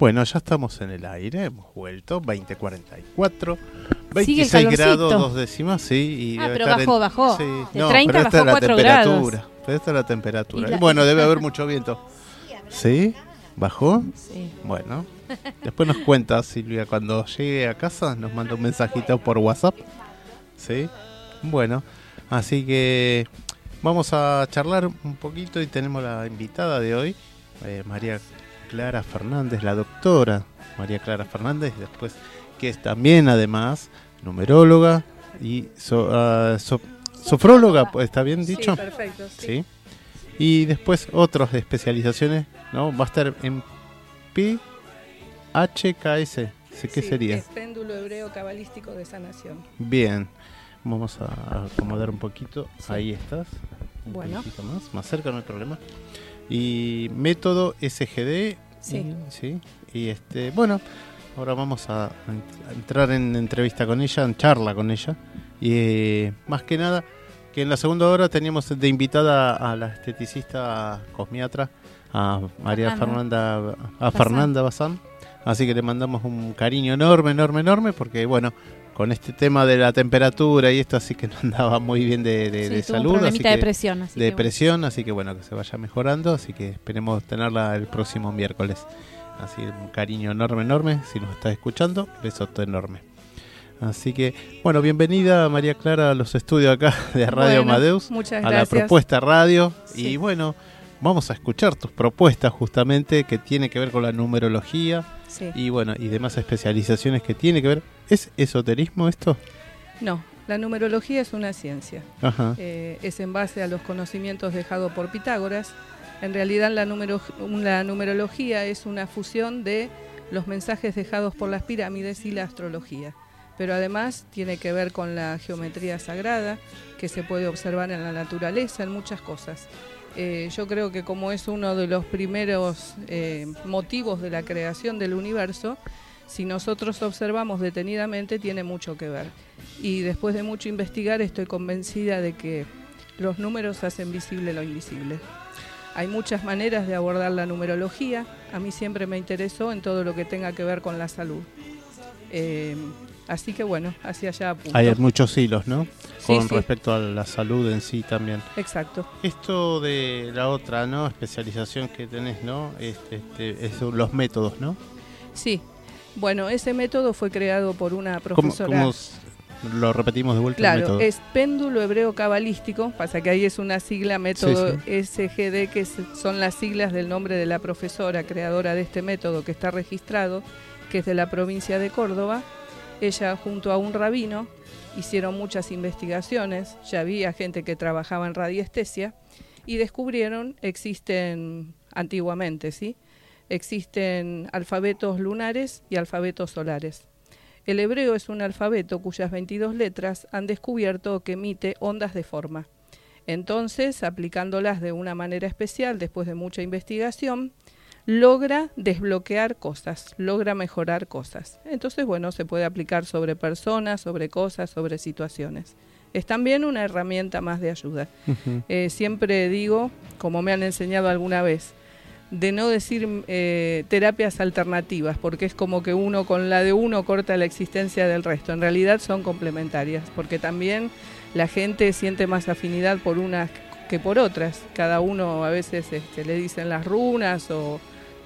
Bueno, ya estamos en el aire, hemos vuelto, 2044, 26 calorcito. grados, dos décimas, sí. Y Ah, pero bajó, bajó. Sí. De No, 30 pero esta bajó es la 4 temperatura. grados. Pero esta es la temperatura. Y la- Bueno, debe haber mucho viento. ¿Sí? ¿Bajó? Sí. Bueno. Después nos cuenta Silvia, cuando llegue a casa nos manda un mensajito por WhatsApp. ¿Sí? Bueno, así que vamos a charlar un poquito y tenemos la invitada de hoy, eh, María Clara Fernández, la doctora María Clara Fernández, después que es también además numeróloga y so- so- sofróloga, pues, ¿está bien dicho? Sí, perfecto. Sí. Sí. Y después otros de especializaciones, ¿no? Va a estar en PHKS. ¿Sí, ¿Qué Sí, sería? Es péndulo hebreo cabalístico de sanación. Bien. Vamos a acomodar un poquito. Ahí estás. Un Bueno. más. Más cerca, no hay problema. Y método SGD. Sí. y- sí. Y este, bueno, ahora vamos a, entrar en entrevista con ella, en charla con ella. Y eh, más que nada, que en la segunda hora teníamos de invitada a la esteticista cosmiatra, a María Fernanda. Fernanda, a. Fernanda Bazán. Así que le mandamos un cariño enorme, enorme, enorme, porque bueno, con este tema de la temperatura y esto así que no andaba muy bien de, de, Sí, de tuvo un salud. así que- de presión. Así de que bueno. presión, así que bueno, que se vaya mejorando, así que esperemos tenerla el próximo miércoles. Así un cariño enorme, enorme, si nos está escuchando, besote enorme. Así que, bueno, bienvenida María Clara a los estudios acá de Radio Bueno, Amadeus, Muchas a la propuesta radio. Sí. Y bueno, vamos a escuchar tus propuestas justamente que tiene que ver con la numerología Sí. y bueno, y demás especializaciones que tiene que ver. ¿Es esoterismo esto? No, la numerología es una ciencia. Ajá. Eh, es en base a los conocimientos dejados por Pitágoras. En realidad la, numero- la numerología es una fusión de los mensajes dejados por las pirámides y la astrología. Pero además tiene que ver con la geometría sagrada, que se puede observar en la naturaleza, en muchas cosas. Eh, yo creo que como es uno de los primeros eh, motivos de la creación del universo, si nosotros observamos detenidamente tiene mucho que ver. Y después de mucho investigar estoy convencida de que los números hacen visible lo invisible. Hay muchas maneras de abordar la numerología. A mí siempre me interesó en todo lo que tenga que ver con la salud. Eh, así que bueno, hacia allá apunto. Hay muchos hilos, ¿no? Sí, Con sí. respecto a la salud en sí también. Exacto. Esto de la otra, ¿no? Especialización que tenés, ¿no? Este, este, es los métodos, ¿no? Sí. Bueno, ese método fue creado por una ¿Cómo, profesora. cómo s- lo repetimos de vuelta el Claro, método? es péndulo hebreo cabalístico, pasa que ahí es una sigla método SGD, que son las siglas del nombre de la profesora creadora de este método que está registrado, que es de la provincia de Córdoba. Ella junto a un rabino hicieron muchas investigaciones, ya había gente que trabajaba en radiestesia y descubrieron, existen antiguamente, ¿sí? Existen alfabetos lunares y alfabetos solares. El hebreo es un alfabeto cuyas 22 letras han descubierto que emite ondas de forma. Entonces, aplicándolas de una manera especial, después de mucha investigación, logra desbloquear cosas, logra mejorar cosas. Entonces, bueno, se puede aplicar sobre personas, sobre cosas, sobre situaciones. Es también una herramienta más de ayuda. Eh, siempre digo, como me han enseñado alguna vez, de no decir eh, terapias alternativas, porque es como que uno con la de uno corta la existencia del resto. En realidad son complementarias, porque también la gente siente más afinidad por unas que por otras. Cada uno a veces este, le dicen las runas o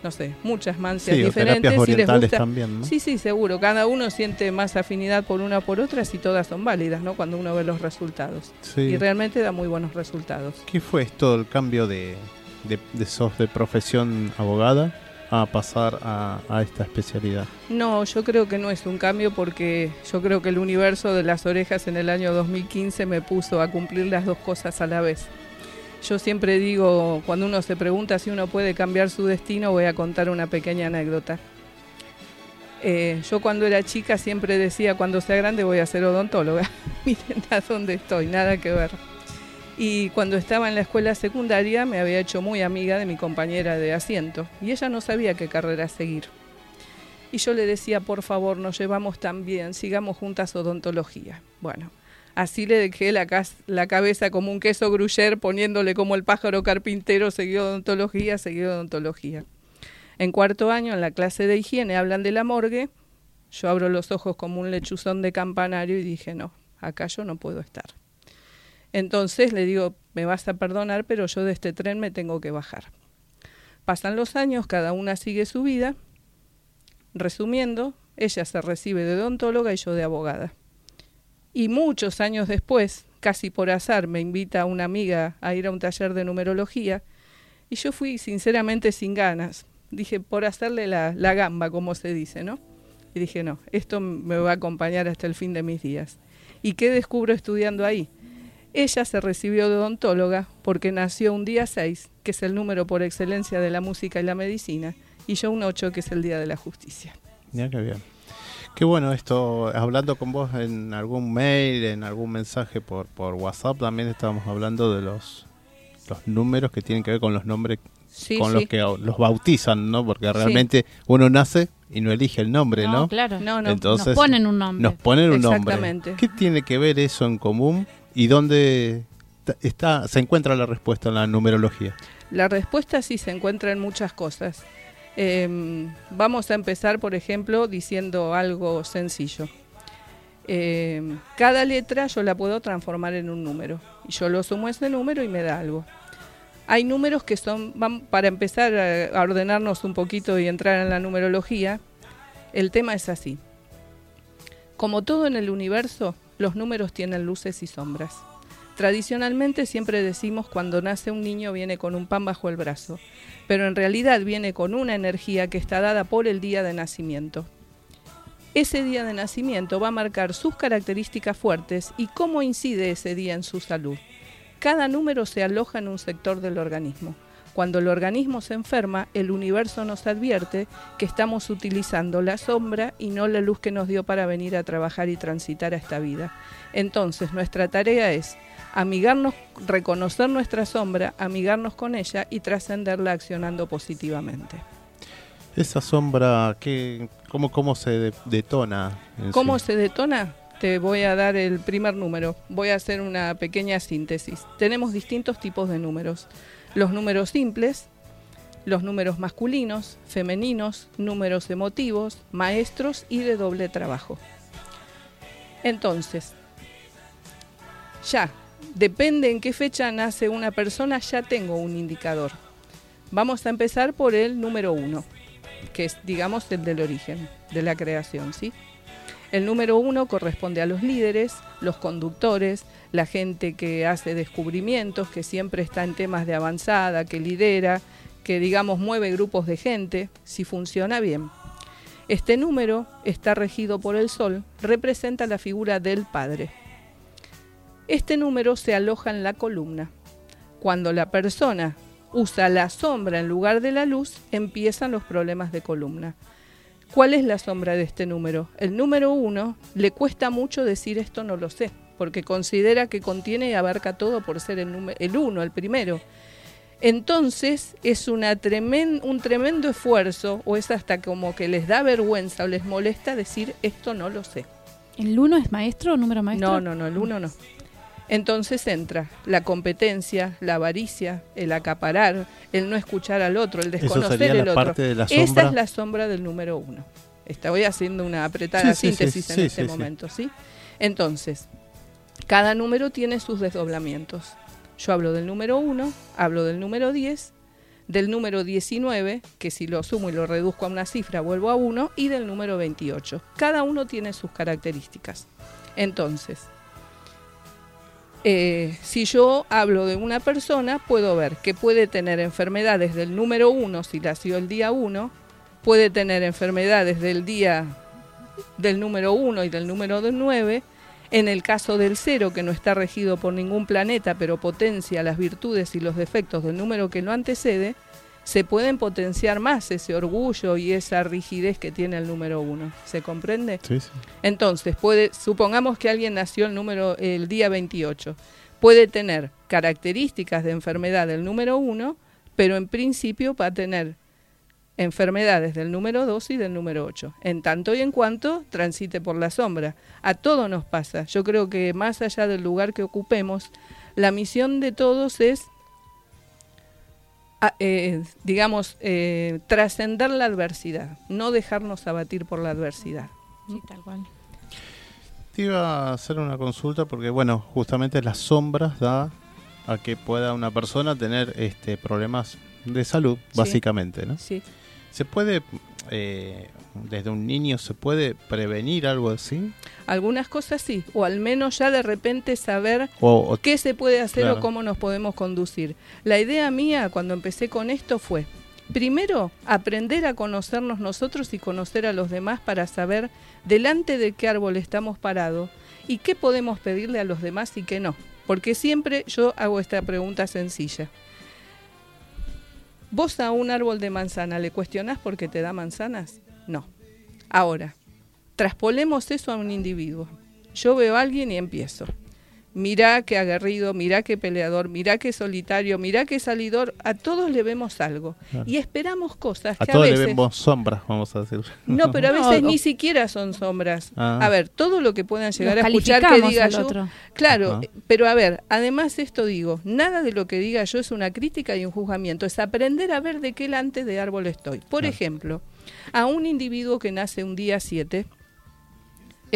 no sé, muchas mancias Sí, o diferentes. terapias y les gusta, también, ¿no? Sí, sí, seguro. Cada uno siente más afinidad por una por otras y todas son válidas, ¿no? Cuando uno ve los resultados. Sí. Y realmente da muy buenos resultados. ¿Qué fue esto, el cambio de, de, de sos de profesión abogada a pasar a, a esta especialidad? No, yo creo que no es un cambio porque yo creo que el universo de las orejas en el año 2015 me puso a cumplir las dos cosas a la vez. Yo siempre digo, cuando uno se pregunta si uno puede cambiar su destino, voy a contar una pequeña anécdota. Eh, yo cuando era chica siempre decía, cuando sea grande voy a ser odontóloga. Miren a dónde estoy, nada que ver. Y cuando estaba en la escuela secundaria me había hecho muy amiga de mi compañera de asiento y ella no sabía qué carrera seguir. Y yo le decía, por favor, nos llevamos tan bien, sigamos juntas odontología. Bueno, así le dejé la, cabeza como un queso gruyer, poniéndole como el pájaro carpintero, seguió odontología, seguió odontología. En cuarto año, en la clase de higiene, hablan de la morgue. Yo abro los ojos como un lechuzón de campanario y dije, no, acá yo no puedo estar. Entonces le digo, me vas a perdonar, pero yo de este tren me tengo que bajar. Pasan los años, cada una sigue su vida. Resumiendo, ella se recibe de odontóloga y yo de abogada. Y muchos años después, casi por azar, me invita una amiga a ir a un taller de numerología y yo fui sinceramente sin ganas. Dije, por hacerle la, la gamba, como se dice, ¿no? Y dije, no, esto me va a acompañar hasta el fin de mis días. ¿Y qué descubro estudiando ahí? Ella se recibió de odontóloga porque nació un día 6, que es el número por excelencia de la música y la medicina, y yo un 8, que es el Día de la Justicia. Ya, qué bien. Qué bueno esto, hablando con vos en algún mail, en algún mensaje por, por WhatsApp, también estábamos hablando de los, los números que tienen que ver con los nombres con los que los bautizan, ¿no? Porque realmente uno nace y no elige el nombre, ¿no? claro. No, no. Entonces, nos ponen un nombre. Nos ponen un nombre. ¿Qué tiene que ver eso en común ¿Y dónde está, se encuentra la respuesta en la numerología? La respuesta sí se encuentra en muchas cosas. Em, vamos a empezar, por ejemplo, diciendo algo sencillo. Em, cada letra yo la puedo transformar en un número. Y yo lo sumo a ese número y me da algo. Hay números que son, para empezar a ordenarnos un poquito y entrar en la numerología, el tema es así. Como todo en el universo, los números tienen luces y sombras. Tradicionalmente siempre decimos cuando nace un niño viene con un pan bajo el brazo, pero en realidad viene con una energía que está dada por el día de nacimiento. Ese día de nacimiento va a marcar sus características fuertes y cómo incide ese día en su salud. Cada número se aloja en un sector del organismo. Cuando el organismo se enferma, el universo nos advierte que estamos utilizando la sombra y no la luz que nos dio para venir a trabajar y transitar a esta vida. Entonces, nuestra tarea es amigarnos, reconocer nuestra sombra, amigarnos con ella y trascenderla accionando positivamente. Esa sombra, ¿qué, cómo, ¿cómo se detona? ¿Cómo se detona? Te voy a dar el primer número. Voy a hacer una pequeña síntesis. Tenemos distintos tipos de números los números simples, los números masculinos, femeninos, números emotivos, maestros y de doble trabajo. Entonces, ya, depende en qué fecha nace una persona, ya tengo un indicador. Vamos a empezar por el número uno, que es, digamos, el del origen, de la creación, ¿sí? El número uno corresponde a los líderes, los conductores, la gente que hace descubrimientos, que siempre está en temas de avanzada, que lidera, que digamos mueve grupos de gente, si funciona bien. Este número está regido por el Sol, representa la figura del Padre. Este número se aloja en la columna. Cuando la persona usa la sombra en lugar de la luz, empiezan los problemas de columna. ¿Cuál es la sombra de este número? El número uno le cuesta mucho decir esto no lo sé, porque considera que contiene y abarca todo por ser el, el uno, el primero. Entonces es una un tremendo esfuerzo, o es hasta como que les da vergüenza o les molesta decir esto no lo sé. ¿El uno es maestro o número maestro? No, no, no, el uno no. Entonces entra la competencia, la avaricia, el acaparar, el no escuchar al otro, el desconocer el otro. Esta es la sombra del número uno. Estoy haciendo una apretada síntesis en este momento, ¿sí? Entonces, cada número tiene sus desdoblamientos. Yo hablo del número uno, hablo del número 10, del número 19, que si lo sumo y lo reduzco a una cifra vuelvo a 1, y del número 28. Cada uno tiene sus características. Entonces, eh, si yo hablo de una persona, puedo ver que puede tener enfermedades del número 1 si nació el día 1, puede tener enfermedades del día del número 1 y del número 9. En el caso del 0, que no está regido por ningún planeta, pero potencia las virtudes y los defectos del número que lo antecede, se pueden potenciar más ese orgullo y esa rigidez que tiene el número uno. ¿Se comprende? Sí, sí. Entonces, puede, supongamos que alguien nació el número el día 28. Puede tener características de enfermedad del número uno, pero en principio va a tener enfermedades del número 2 y del número 8, en tanto y en cuanto transite por la sombra. A todo nos pasa. Yo creo que más allá del lugar que ocupemos, la misión de todos es, eh, digamos, eh, trascender la adversidad, no dejarnos abatir por la adversidad. Sí, tal cual. Te iba a hacer una consulta porque, bueno, justamente las sombras da a que pueda una persona tener este problemas de salud, Sí. básicamente, ¿no? Sí. ¿Se puede, eh, desde un niño, se puede prevenir algo así? Algunas cosas sí, o al menos ya de repente saber O, o- qué se puede hacer Claro. o cómo nos podemos conducir. La idea mía cuando empecé con esto fue, primero, aprender a conocernos nosotros y conocer a los demás para saber delante de qué árbol estamos parados y qué podemos pedirle a los demás y qué no. Porque siempre yo hago esta pregunta sencilla. ¿Vos a un árbol de manzana le cuestionás porque te da manzanas? No. Ahora, traspolemos eso a un individuo. Yo veo a alguien y empiezo. Mirá qué aguerrido, mirá qué peleador, mirá qué solitario, mirá qué salidor. A todos le vemos algo. Claro. Y esperamos cosas a que a todos le veces... vemos sombras, vamos a decir. No, pero a No, veces ni siquiera son sombras. Ah. A ver, todo lo que puedan llegar a escuchar que diga al yo. otro. Claro, pero a ver, además esto digo, nada de lo que diga yo es una crítica y un juzgamiento, es aprender a ver de qué lante de árbol estoy. Por Claro. ejemplo, a un individuo que nace un día 7,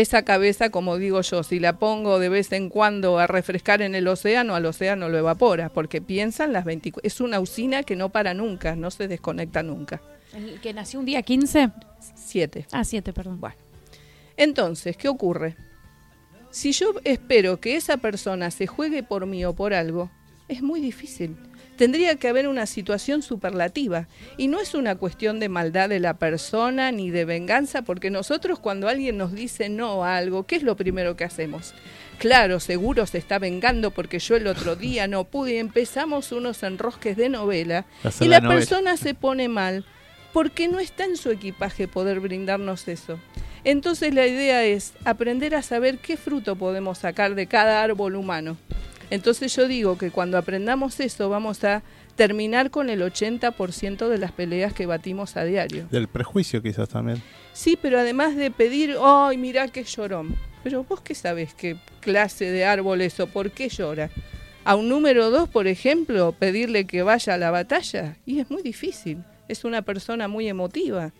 esa cabeza, como digo yo, si la pongo de vez en cuando a refrescar en el océano, al océano lo evapora, porque piensan las 24... Es una usina que no para nunca, no se desconecta nunca. ¿El que nació un día 15? 7. Ah, 7, perdón. Bueno. Entonces, ¿qué ocurre? Si yo espero que esa persona se juegue por mí o por algo, es muy difícil. Tendría que haber una situación superlativa. Y no es una cuestión de maldad de la persona ni de venganza, porque nosotros cuando alguien nos dice no a algo, ¿qué es lo primero que hacemos? Claro, seguro se está vengando porque yo el otro día no pude y empezamos unos enrosques de novela y la la novela. persona se pone mal porque no está en su equipaje poder brindarnos eso. Entonces la idea es aprender a saber qué fruto podemos sacar de cada árbol humano. Entonces yo digo que cuando aprendamos eso vamos a terminar con el 80% de las peleas que batimos a diario. Del prejuicio quizás también. Sí, pero además de pedir, ay, mirá qué llorón. Pero vos qué sabés qué clase de árbol es o por qué llora. A un número dos, por ejemplo, pedirle que vaya a la batalla, y es muy difícil. Es una persona muy emotiva.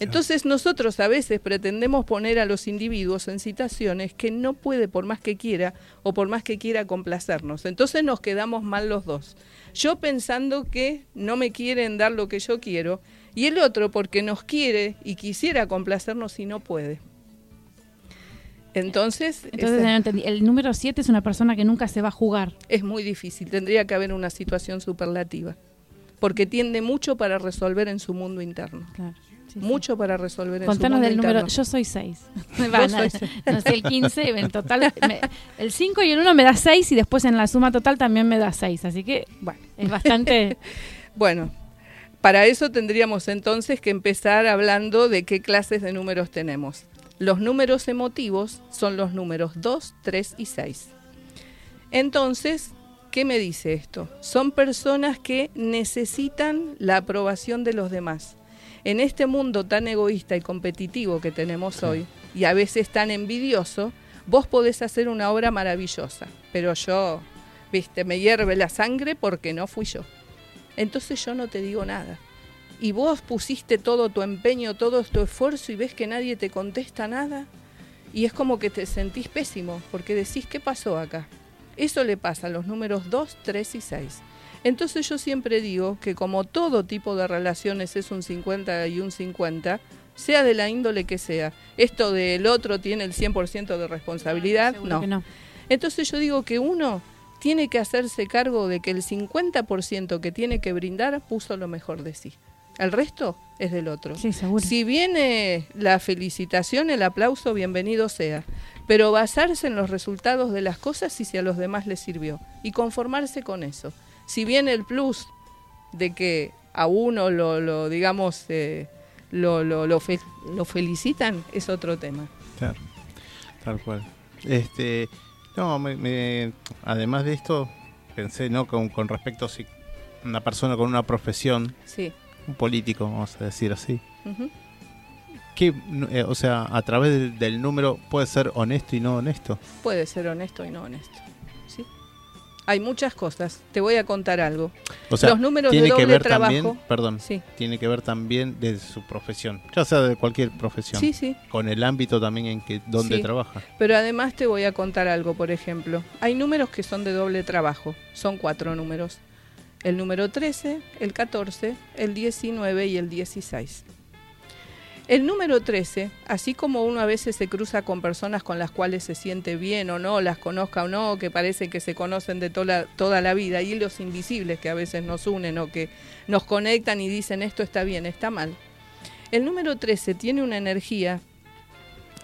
Entonces nosotros a veces pretendemos poner a los individuos en situaciones que no puede por más que quiera o por más que quiera complacernos. Entonces nos quedamos mal los dos. Yo pensando que no me quieren dar lo que yo quiero y el otro porque nos quiere y quisiera complacernos y no puede. Entonces, Entonces, esa- el número 7 es una persona que nunca se va a jugar. es muy difícil. Tendría que haber una situación superlativa. Porque tiende mucho para resolver en su mundo interno. Claro. Sí, sí. Mucho para resolver en Contanos del número. Yo soy 6. Vos sois seis. no sé, el 15. En total, me- el 5 y el 1 me da 6 y después en la suma total también me da 6. Así que, bueno, es bastante. Bueno, para eso tendríamos entonces que empezar hablando de qué clases de números tenemos. Los números emotivos son los números 2, 3 y 6. Entonces, ¿qué me dice esto? Son personas que necesitan la aprobación de los demás. En este mundo tan egoísta y competitivo que tenemos hoy, y a veces tan envidioso, vos podés hacer una obra maravillosa, pero yo, viste, me hierve la sangre porque no fui yo entonces yo no te digo nada. Y vos pusiste todo tu empeño, todo tu esfuerzo y ves que nadie te contesta nada. Y es como que te sentís pésimo, porque decís, ¿qué pasó acá? Eso le pasa a los números 2, 3 y 6. Entonces yo siempre digo que como todo tipo de relaciones es un 50 y un 50, sea de la índole que sea, esto del otro tiene el 100% de responsabilidad, no. no. Entonces yo digo que uno tiene que hacerse cargo de que el 50% que tiene que brindar puso lo mejor de sí. El resto es del otro. Sí, seguro. Si viene la felicitación, el aplauso, bienvenido sea. Pero basarse en los resultados de las cosas y si a los demás les sirvió. Y conformarse con eso. Si viene el plus de que a uno lo, lo digamos, eh, lo, lo, lo, lo felicitan, es otro tema. Claro, tal cual. Este, no, me, además de esto, pensé, ¿no? Con, con respecto a si una persona con una profesión, sí. un político, vamos a decir así, que, eh, o sea, a través del, número puede ser honesto y no honesto. Puede ser honesto y no honesto. Hay muchas cosas. Te voy a contar algo. O sea, Los números tiene de doble que ver trabajo. también, perdón, Sí. tiene que ver también de su profesión, ya sea de cualquier profesión. Sí, sí. Con el ámbito también en que donde Sí. trabaja. Pero además te voy a contar algo, por ejemplo. Hay números que son de doble trabajo. Son cuatro números. El número 13, el 14, el 19 y el 16. El número 13, así como uno a veces se cruza con personas con las cuales se siente bien o no, las conozca o no, que parece que se conocen de toda, toda la vida, y los invisibles que a veces nos unen o que nos conectan y dicen esto está bien, está mal. El número 13 tiene una energía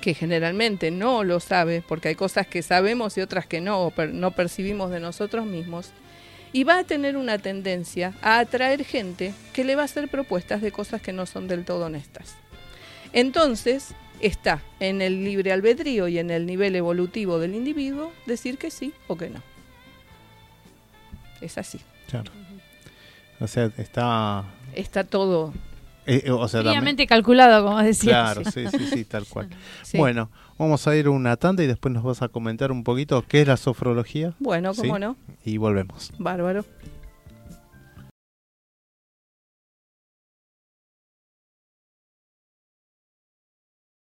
que generalmente no lo sabe, porque hay cosas que sabemos y otras que no, per- no percibimos de nosotros mismos, y va a tener una tendencia a atraer gente que le va a hacer propuestas de cosas que no son del todo honestas. Entonces, está en el libre albedrío y en el nivel evolutivo del individuo decir que sí o que no. Es así. Claro. O sea, está... Está todo. eh, eh, o sea, también- calculado, como decía. Claro, sí, sí, sí, tal cual. Sí. Bueno, vamos a ir a una tanda y después nos vas a comentar un poquito qué es la sofrología. Bueno, ¿sí? cómo no. Y volvemos. Bárbaro.